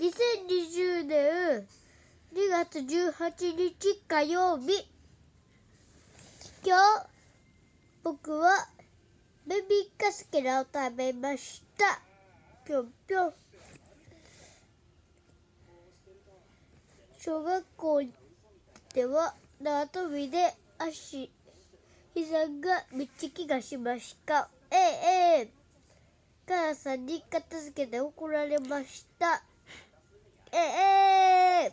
2020年2月18日火曜日。今日僕はベビーカステラを食べました。ぴょんぴょん。小学校では縄跳びで足膝がめっちゃ気がしました。ええええ。母さんに片付けて怒られましたええ